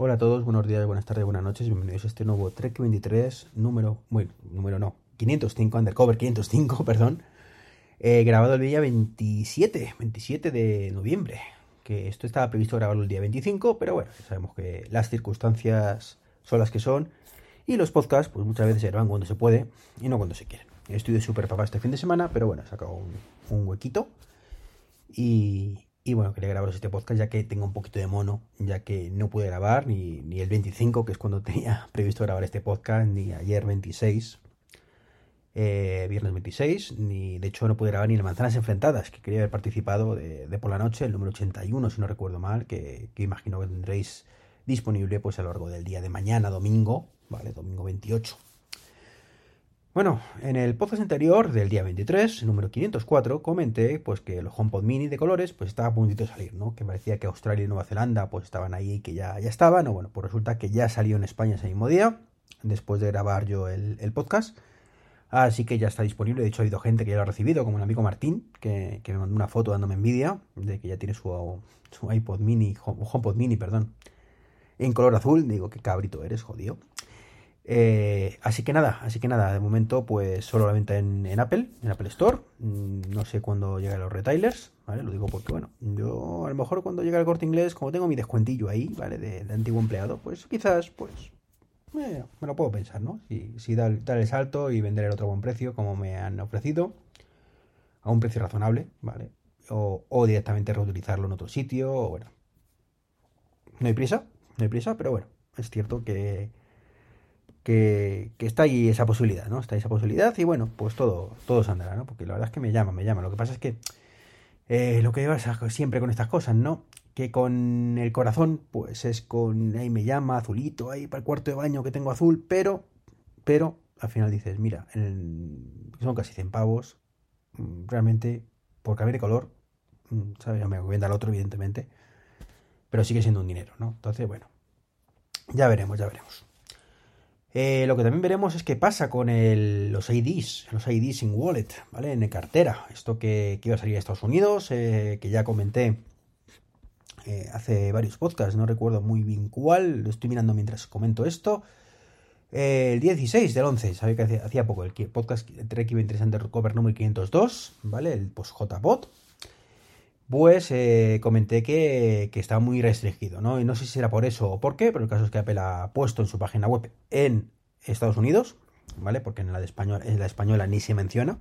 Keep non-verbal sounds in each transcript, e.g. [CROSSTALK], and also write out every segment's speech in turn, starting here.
Hola a todos, buenos días, buenas tardes, buenas noches, bienvenidos a este nuevo Trek 23, número, bueno, número no, 505, Undercover 505, [LAUGHS] perdón, eh, grabado el día 27, 27 de noviembre, que esto estaba previsto grabarlo el día 25, pero bueno, sabemos que las circunstancias son las que son, y los podcasts, pues muchas veces se graban cuando se puede y no cuando se quiere. Estoy de súper papá este fin de semana, pero bueno, he sacado un huequito, y, y bueno, quería grabaros este podcast ya que tengo un poquito de mono, ya que no pude grabar ni, ni el 25, que es cuando [LAUGHS] tenía previsto grabar este podcast, ni ayer 26, eh, viernes 26, ni de hecho no pude grabar ni el Manzanas Enfrentadas, que quería haber participado de, de por la noche, el número 81, si no recuerdo mal, que, que, imagino que tendréis disponible pues a lo largo del día de mañana, domingo, ¿vale? Domingo 28. Bueno, en el podcast anterior del día 23, número 504, comenté pues que los HomePod Mini de colores pues estaba a puntito de salir, ¿no? Que parecía que Australia y Nueva Zelanda pues estaban ahí y que ya, ya estaban, o bueno, pues resulta que ya salió en España ese mismo día, después de grabar yo el, el podcast. Así que ya está disponible, de hecho ha habido gente que ya lo ha recibido, como el amigo Martín, que, que me mandó una foto dándome envidia de que ya tiene su, su iPod Mini, HomePod Mini, perdón, en color azul. Digo, qué cabrito eres, jodido. Eh, así que nada, así que nada, de momento pues solo la venta en, Apple, en Apple Store. Mm, no sé cuándo llegan los retailers, ¿vale? Lo digo porque, bueno, yo a lo mejor cuando llega el corte inglés, como tengo mi descuentillo ahí, ¿vale? De, antiguo empleado, pues quizás, pues, me lo puedo pensar, ¿no? Si, si dar, el salto y vender el otro buen precio, como me han ofrecido, a un precio razonable, ¿vale? O, o directamente reutilizarlo en otro sitio, o bueno. No hay prisa, no hay prisa, pero bueno, es cierto que que, está ahí esa posibilidad, ¿no? Está ahí esa posibilidad y bueno, pues todo, todo se andará, ¿no? Porque la verdad es que me llama, me llama. Lo que pasa es que eh, lo que pasa siempre con estas cosas, ¿no? Que con el corazón, pues es con, ahí me llama, azulito, ahí para el cuarto de baño que tengo azul, pero, pero al final dices, mira, el, son casi 100 pavos, mm, realmente, por cambiar de color, mm, ¿sabes? Ya me voy a dar otro, evidentemente, pero sigue siendo un dinero, ¿no? Entonces, bueno, ya veremos, ya veremos. Eh, lo que también veremos es qué pasa con los IDs, los IDs sin wallet, ¿vale? En cartera. Esto que, iba a salir a Estados Unidos, eh, que ya comenté eh, hace varios podcasts, no recuerdo muy bien cuál, lo estoy mirando mientras comento esto. el 16 del 11, sabía que hacía, poco, el podcast Trek Interesante Recover número 502, ¿vale? El post JBot. Pues eh, comenté que, que, estaba muy restringido, ¿no? Y no sé si será por eso o por qué, pero el caso es que Apple ha puesto en su página web en Estados Unidos, ¿vale? Porque en la, de español, en la española ni se menciona,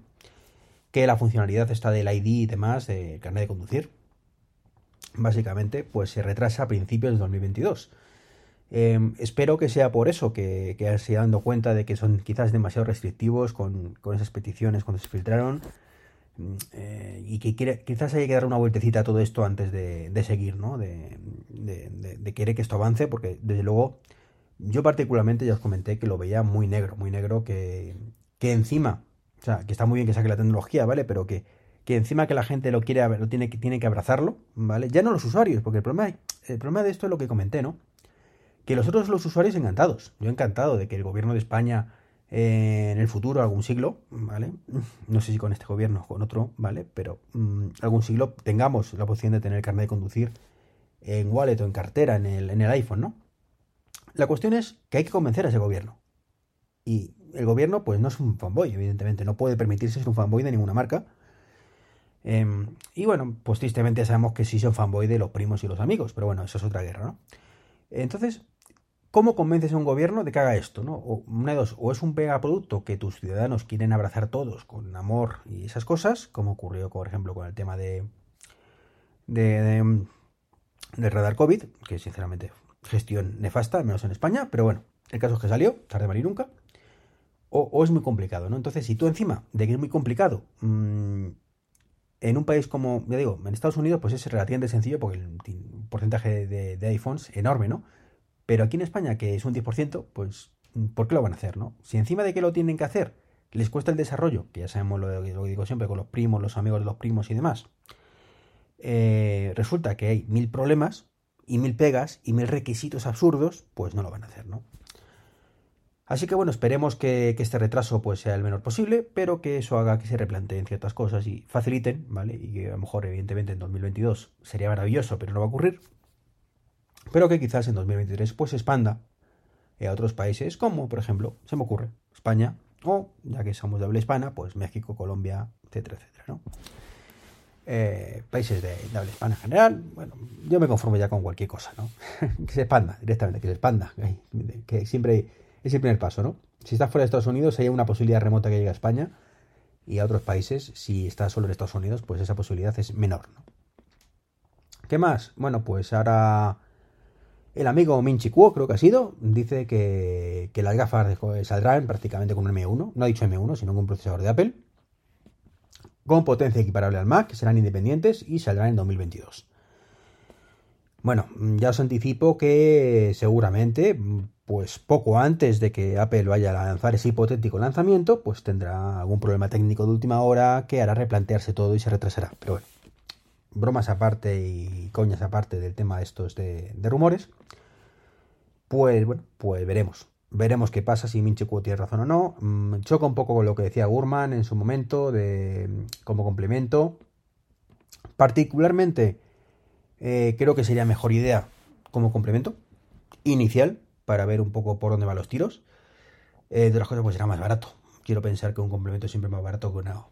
que la funcionalidad está del ID y demás, del carnet de conducir, básicamente, pues se retrasa a principios de 2022. Eh, espero que sea por eso, que, que se dando cuenta de que son quizás demasiado restrictivos con, con esas peticiones cuando se filtraron eh, y que quizás haya que dar una vueltecita a todo esto antes de, seguir, ¿no? De, de, querer que esto avance, porque desde luego yo particularmente ya os comenté que lo veía muy negro, muy negro, que, que encima, o sea, que está muy bien que saque la tecnología, ¿vale? Pero que, que encima que la gente lo quiere, lo tiene, tiene que abrazarlo, ¿vale? Ya no los usuarios, porque el problema, el problema de esto es lo que comenté, ¿no? Que los otros los usuarios encantados. Yo encantado de que el gobierno de España eh, en el futuro, algún siglo, ¿vale? [LAUGHS] No sé si con este gobierno o con otro, ¿vale? Pero mmm, algún siglo tengamos la opción de tener el carnet de conducir en wallet o en cartera, en el, en el iPhone, ¿no? La cuestión es que hay que convencer a ese gobierno. Y el gobierno, pues no es un fanboy, evidentemente, no puede permitirse ser un fanboy de ninguna marca. Eh, y bueno, pues tristemente sabemos que sí son fanboy de los primos y los amigos, pero bueno, eso es otra guerra, ¿no? Entonces, ¿Cómo convences a un gobierno de que haga esto? ¿no? O, una de dos, o es un megaproducto que tus ciudadanos quieren abrazar todos con amor y esas cosas, como ocurrió, por ejemplo, con el tema de, de, de, radar COVID, que sinceramente gestión nefasta, al menos en España, pero bueno, el caso es que salió, tarde mal y nunca, o, es muy complicado, ¿no? Entonces, si tú encima de que es muy complicado, mmm, en un país como, ya digo, en Estados Unidos, pues es relativamente sencillo porque el porcentaje de, de iPhones es enorme, ¿no? Pero aquí en España, que es un 10%, pues, ¿por qué lo van a hacer, no? Si encima de que lo tienen que hacer les cuesta el desarrollo, que ya sabemos lo, que digo siempre con los primos, los amigos de los primos y demás, eh, resulta que hay mil problemas y mil pegas y mil requisitos absurdos, pues no lo van a hacer, ¿no? Así que bueno, esperemos que, este retraso pues sea el menor posible, pero que eso haga que se replanteen ciertas cosas y faciliten, ¿vale? Y que a lo mejor, evidentemente, en 2022 sería maravilloso, pero no va a ocurrir. Pero que quizás en 2023 pues se expanda a otros países, como por ejemplo, se me ocurre, España, o ya que somos de habla hispana, pues México, Colombia, etcétera, etcétera, ¿no? Eh, países de, de, habla hispana en general, bueno, yo me conformo ya con cualquier cosa, ¿no? [LAUGHS] que se expanda directamente, que se expanda, que siempre es el primer paso, ¿no? Si estás fuera de Estados Unidos, hay una posibilidad remota que llegue a España y a otros países. Si estás solo en Estados Unidos, pues esa posibilidad es menor, ¿no? ¿Qué más? Bueno, pues ahora el amigo Minchi Kuo, creo que ha sido, dice que, las gafas saldrán prácticamente con un M1. No ha dicho M1, sino con un procesador de Apple. Con potencia equiparable al Mac, que serán independientes y saldrán en 2022. Bueno, ya os anticipo que seguramente pues poco antes de que Apple vaya a lanzar ese hipotético lanzamiento, pues tendrá algún problema técnico de última hora que hará replantearse todo y se retrasará. Pero bueno, bromas aparte y coñas aparte del tema estos de, rumores, pues bueno, pues veremos. Veremos qué pasa si Minchi tiene razón o no. Mm, choca un poco con lo que decía Gurman en su momento de como complemento. Particularmente eh, creo que sería mejor idea como complemento inicial para ver un poco por dónde van los tiros. Eh, de las cosas, pues será más barato. Quiero pensar que un complemento es siempre más barato que una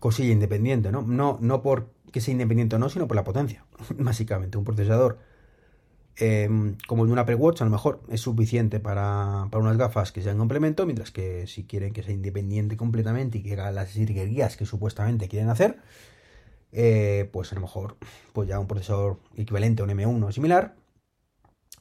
cosilla independiente, ¿no? No, no por que sea independiente o no, sino por la potencia. [LAUGHS] Básicamente, un procesador em, como el de un Apple Watch, a lo mejor es suficiente para, para, unas gafas que sean complemento, mientras que si quieren que sea independiente completamente y que haga las virguerías que supuestamente quieren hacer, eh, pues a lo mejor pues ya un procesador equivalente a un M1 o similar,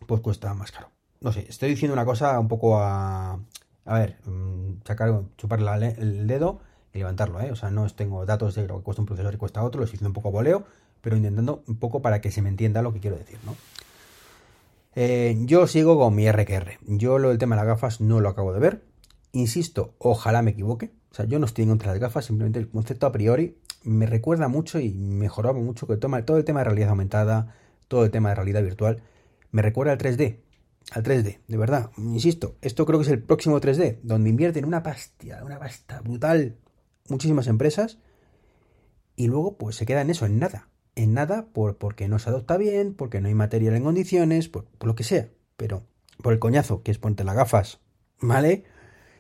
pues cuesta más caro. No sé, estoy diciendo una cosa un poco a... A ver, mm, sacar, chupar el dedo levantarlo, ¿eh? O sea, no tengo datos de lo que cuesta un procesador y cuesta otro, lo estoy diciendo un poco voleo, pero intentando un poco para que se me entienda lo que quiero decir, ¿no? Eh, yo sigo con mi RQR. Yo lo del tema de las gafas no lo acabo de ver. Insisto, ojalá me equivoque. O sea, yo no estoy en contra de las gafas, simplemente el concepto a priori me recuerda mucho y mejoraba mucho que toma, todo el tema de realidad aumentada, todo el tema de realidad virtual, me recuerda al 3D. Al 3D, de verdad. Insisto, esto creo que es el próximo 3D, donde invierten una pasta, una pasta brutal, muchísimas empresas, y luego pues se queda en eso, en nada. En nada por, porque no se adopta bien, porque no hay material en condiciones, por, lo que sea. Pero por el coñazo, que es ponerte las gafas, ¿vale?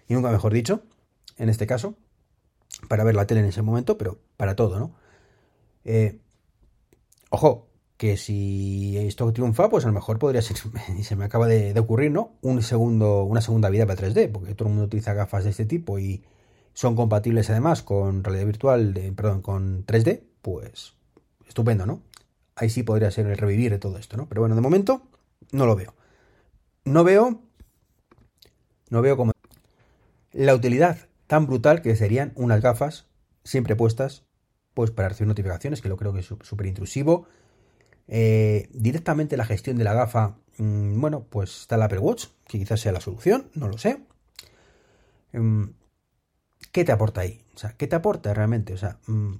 Y nunca mejor dicho, en este caso, para ver la tele en ese momento, pero para todo, ¿no? Eh, ojo, que si esto triunfa, pues a lo mejor podría ser, [LAUGHS] y se me acaba de, ocurrir, ¿no? Un segundo, una segunda vida para 3D, porque todo el mundo utiliza gafas de este tipo y son compatibles además con realidad virtual, perdón, con 3D, pues estupendo, ¿no? Ahí sí podría ser el revivir de todo esto, ¿no? Pero bueno, de momento no lo veo. No veo, no veo como la utilidad tan brutal que serían unas gafas siempre puestas, pues para recibir notificaciones, que lo creo que es súper intrusivo eh, directamente la gestión de la gafa, mm, bueno, pues está el Apple Watch, que quizás sea la solución, no lo sé. Em, ¿Qué te aporta ahí? O sea, ¿qué te aporta realmente? O sea, mm,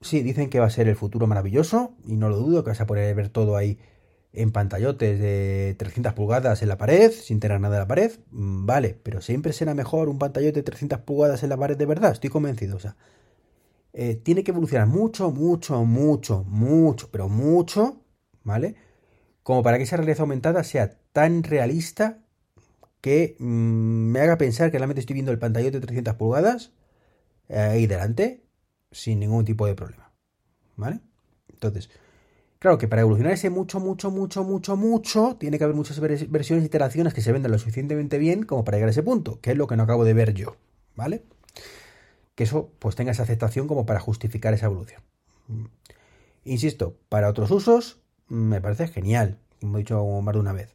sí, dicen que va a ser el futuro maravilloso, y no lo dudo, que vas a poder ver todo ahí en pantallotes de 300 pulgadas en la pared, sin tener nada en la pared, mm, vale, pero siempre será mejor un pantallote de 300 pulgadas en la pared de verdad, estoy convencido, o sea, eh, tiene que evolucionar mucho, mucho, mucho, mucho, pero mucho, ¿vale? Como para que esa realidad aumentada sea tan realista que mm, me haga pensar que realmente estoy viendo el pantalla de 300 pulgadas eh, ahí delante sin ningún tipo de problema, ¿vale? Entonces, claro que para evolucionar ese mucho, mucho, mucho, mucho, mucho, tiene que haber muchas versiones iteraciones que se vendan lo suficientemente bien como para llegar a ese punto, que es lo que no acabo de ver yo, ¿vale? que eso pues tenga esa aceptación como para justificar esa evolución. Insisto, para otros usos me parece genial, como he dicho más de una vez.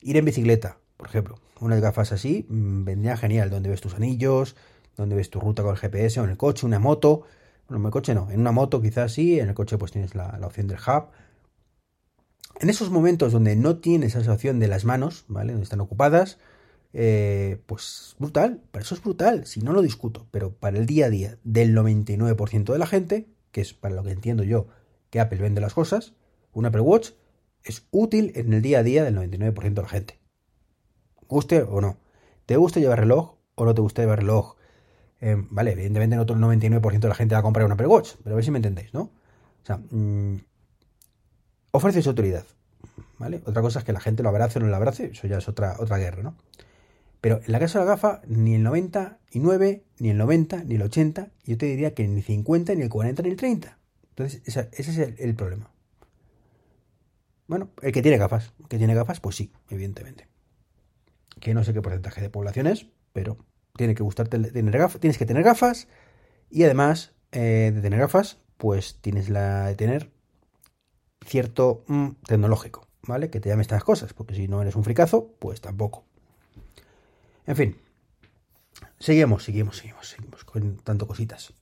Ir en bicicleta, por ejemplo, unas gafas así mm, vendría genial, donde ves tus anillos, donde ves tu ruta con el GPS o en el coche, una moto, Bueno, en el coche no, en una moto quizás sí, en el coche pues tienes la, opción del hub. En esos momentos donde no tienes esa opción de las manos, ¿vale? Donde están ocupadas, eh, pues brutal, para eso es brutal, si no lo discuto, pero para el día a día del 99% de la gente, que es para lo que entiendo yo que Apple vende las cosas, un Apple Watch es útil en el día a día del 99% de la gente. Guste o no. ¿Te gusta llevar reloj o no te gusta llevar reloj? Eh, vale, evidentemente no todo el 99% de la gente va a comprar un Apple pero a ver si me entendéis, ¿no? O sea, mmm, ofrece su utilidad, ¿vale? Otra cosa es que la gente lo abrace o no lo abrace, eso ya es otra, otra guerra, ¿no? Pero en la casa de la gafa, ni el 99, ni el 90, ni el 80, yo te diría que ni el 50, ni el 40, ni el 30. Entonces, ese es el, problema. Bueno, el que tiene gafas, que tiene gafas, pues sí, evidentemente. Que no sé qué porcentaje de población es, pero tiene que gustarte tener gafas, tienes que tener gafas y además eh, de tener gafas, pues tienes la de tener cierto mm, tecnológico, ¿vale? Que te llame estas cosas, porque si no eres un fricazo, pues tampoco. En fin, seguimos, seguimos, seguimos, seguimos con tanto cositas.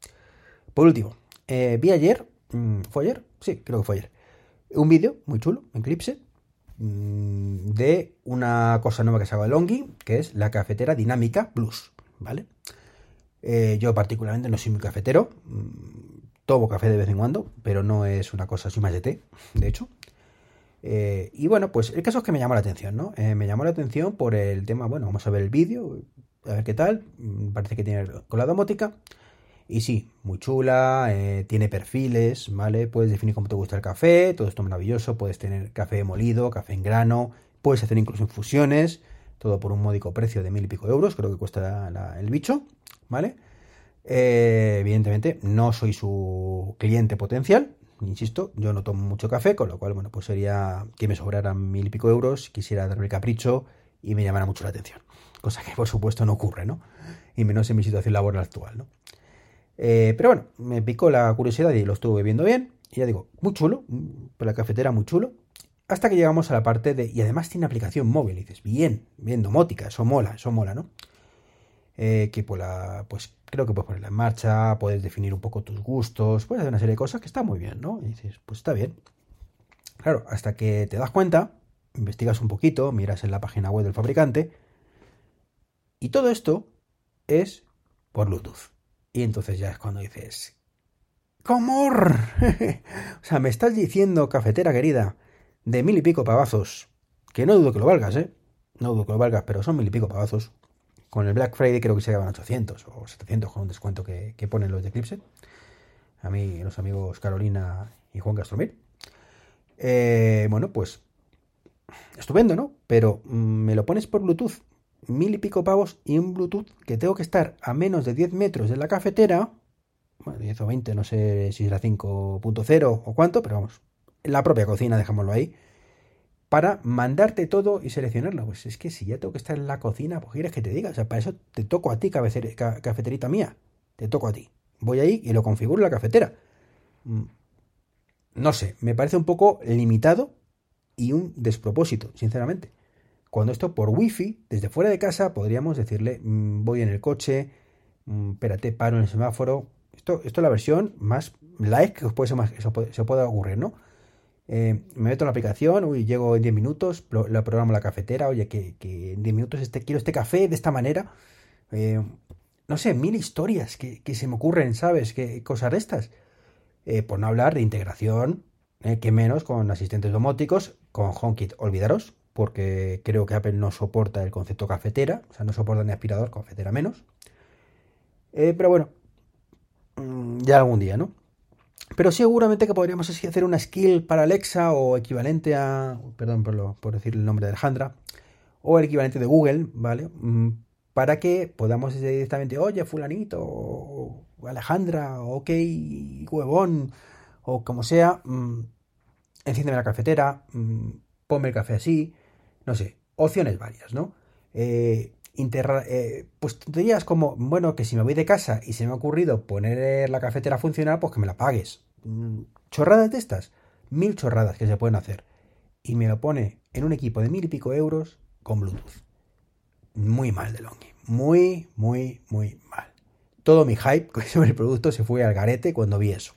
Por último, eh, vi ayer, mm, ¿fue ayer? Sí, creo que fue ayer, un vídeo muy chulo, en Clipse, de una cosa nueva que se llama Longi, que es la cafetera dinámica Plus, ¿vale? Eh, yo particularmente no soy muy cafetero, mm, tomo café de vez en cuando, pero no es una cosa, soy más de té, de hecho. Eh, y bueno, pues el caso es que me llamó la atención, ¿no? Eh, me llamó la atención por el tema, bueno, vamos a ver el vídeo, a ver qué tal. Mm, parece que tiene con la domótica. Y sí, muy chula, eh, tiene perfiles, ¿vale? Puedes definir cómo te gusta el café, todo esto maravilloso. Puedes tener café molido, café en grano, puedes hacer incluso infusiones, todo por un módico precio de mil y pico euros, creo que cuesta el bicho, ¿vale? evidentemente, no soy su cliente potencial, Insisto, yo no tomo mucho café, con lo cual, bueno, pues sería que me sobraran mil y pico euros, quisiera darme capricho y me llamara mucho la atención. Cosa que, por supuesto, no ocurre, ¿no? Y menos en mi situación laboral actual, ¿no? Eh, pero bueno, me picó la curiosidad y lo estuve viendo bien. Y ya digo, muy chulo, la cafetera muy chulo. Hasta que llegamos a la parte de. Y además tiene aplicación móvil. Y dices, bien, bien domótica, eso mola, eso mola, ¿no? Eh, que pues, la, pues creo que puedes ponerla en marcha, puedes definir un poco tus gustos, puedes hacer una serie de cosas que está muy bien, ¿no? Y dices, pues está bien. Claro, hasta que te das cuenta, investigas un poquito, miras en la página web del fabricante, y todo esto es por Bluetooth. Y entonces ya es cuando dices, ¡Comor! [LAUGHS] o sea, me estás diciendo, cafetera querida, de mil y pico pavazos, que no dudo que lo valgas, ¿eh? No dudo que lo valgas, pero son mil y pico pavazos. Con el Black Friday creo que se llevan 800 o 700 con un descuento que, ponen los de Eclipse. A mí, los amigos Carolina y Juan Castromil. Eh, bueno, pues estupendo, ¿no? Pero mm, me lo pones por Bluetooth, mil y pico pavos y un Bluetooth que tengo que estar a menos de 10 metros de la cafetera. Bueno, 10 o 20, no sé si será 5.0 o cuánto, pero vamos, en la propia cocina, dejémoslo ahí para mandarte todo y seleccionarlo. Pues es que si ya tengo que estar en la cocina, pues quieres que te diga. O sea, para eso te toco a ti, cafeterita mía. Te toco a ti. Voy ahí y lo configuro en la cafetera. Mm, no sé, me parece un poco limitado y un despropósito, sinceramente. Cuando esto por wifi, desde fuera de casa, podríamos decirle, mm, voy en el coche, mm, espérate, paro en el semáforo. Esto, esto es la versión más light que puede más, eso se puede ocurrir, ¿no? Eh, me meto en la aplicación, uy, llego en 10 minutos, la programo la cafetera, oye, que, en 10 minutos este, quiero este café de esta manera. Eh, no sé, mil historias que, se me ocurren, ¿sabes? ¿Qué cosas de estas? Eh, por no hablar de integración, que menos con asistentes domóticos, con HomeKit, olvidaros, porque creo que Apple no soporta el concepto cafetera, o sea, no soporta ni aspirador, cafetera menos. pero bueno, mm, ya algún día, ¿no? Pero seguramente que podríamos así hacer una skill para Alexa o equivalente a, perdón por, decir el nombre de Alejandra, o el equivalente de Google, ¿vale? Mm, para que podamos decir directamente, oye, fulanito, o Alejandra, ok, huevón, o como sea, mmm, enciéndeme la cafetera, ponme el café así, no sé, opciones varias, ¿no? Eh, eh, pues tonterías como, bueno, que si me voy de casa y se me ha ocurrido poner la cafetera a funcionar, pues que me la pagues. Mm, chorradas de estas, mil chorradas que se pueden hacer. Y me lo pone en un equipo de mil y pico euros con Bluetooth. Muy mal de Longi. Muy, muy, muy mal. todo mi hype [LAUGHS] sobre el producto se fue al garete cuando vi eso.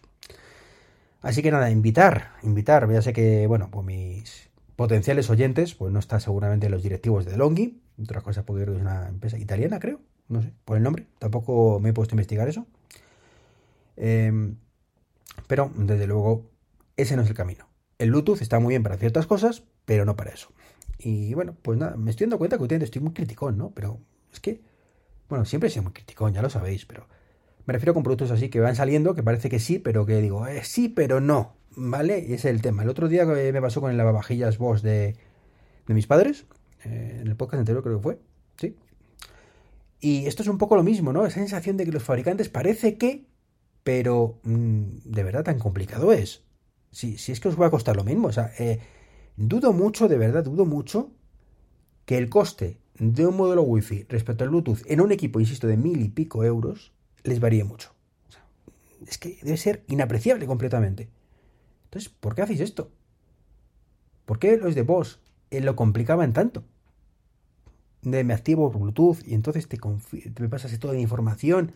Así que nada, invitar, invitar, ya sé que, bueno, pues mis potenciales oyentes, pues no están seguramente los directivos de Longi, otra cosa porque es una empresa italiana, creo, no sé, por el nombre, tampoco me he puesto a investigar eso. Em, pero, desde luego, ese no es el camino. El Bluetooth está muy bien para ciertas cosas, pero no para eso. Y bueno, pues nada, me estoy dando cuenta que últimamente estoy muy criticón, ¿no? Pero es que, bueno, siempre he sido muy criticón, ya lo sabéis, pero me refiero con productos así que van saliendo, que parece que sí, pero que digo, eh, sí, pero no, ¿vale? Y ese es el tema. El otro día me pasó con el lavavajillas Bosch de, de mis padres, eh, en el podcast anterior creo que fue, ¿sí? Y esto es un poco lo mismo, ¿no? Esa sensación de que los fabricantes parece que, pero mm, de verdad tan complicado es. Si, si es que os va a costar lo mismo, o sea, eh, dudo mucho, de verdad, dudo mucho que el coste de un modelo Wi-Fi respecto al Bluetooth en un equipo, insisto, de mil y pico euros, les varíe mucho. es que debe ser inapreciable completamente. Entonces, ¿por qué hacéis esto? ¿Por qué los de eh, lo complicaban tanto? De me activo Bluetooth y entonces te, te pasas toda la información.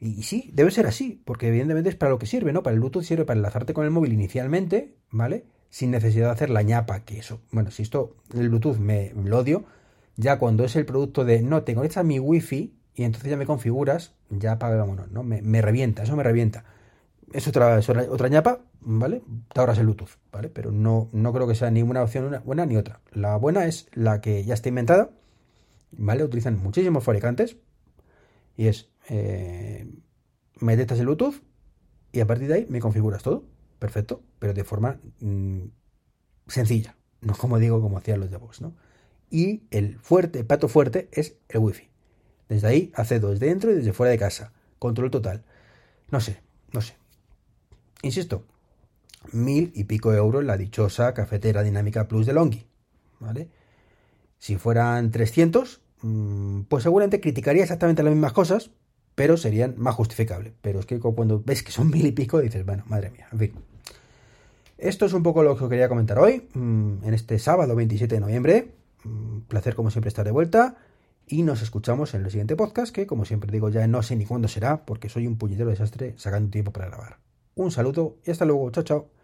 Y, sí, debe ser así, porque evidentemente es para lo que sirve, ¿no? Para el Bluetooth sirve para enlazarte con el móvil inicialmente, ¿vale? Sin necesidad de hacer la ñapa, que eso, bueno, si esto, el Bluetooth me, lo odio, ya cuando es el producto de, no, te conectas a mi Wi-Fi y entonces ya me configuras, ya pagámonos, ¿no? Me, revienta, eso me revienta. Es otra, otra ñapa, ¿vale? Te ahorras el Bluetooth, ¿vale? Pero no, no creo que sea ni una opción buena ni otra. La buena es la que ya está inventada, ¿vale? Utilizan muchísimos fabricantes y es, eh, me el Bluetooth y a partir de ahí me configuras todo, perfecto, pero de forma mm, sencilla, no como digo, como hacían los de Vox, ¿no? Y el fuerte, el pato fuerte es el Wi-Fi. Desde ahí accedo desde dentro y desde fuera de casa. Control total. No sé, no sé. Insisto, mil y pico euros la dichosa cafetera dinámica plus de Longi. ¿Vale? Si fueran 300, mm, pues seguramente criticaría exactamente las mismas cosas, pero serían más justificables. Pero es que cuando ves que son [LAUGHS] mil y pico, dices, bueno, madre mía, en fin. Esto es un poco lo que quería comentar hoy, mm, en este sábado 27 de noviembre. Mm, placer como siempre estar de vuelta y nos escuchamos en el siguiente podcast que como siempre digo ya no sé ni cuándo será porque soy un puñetero desastre sacando tiempo para grabar. Un saludo y hasta luego, chao chao.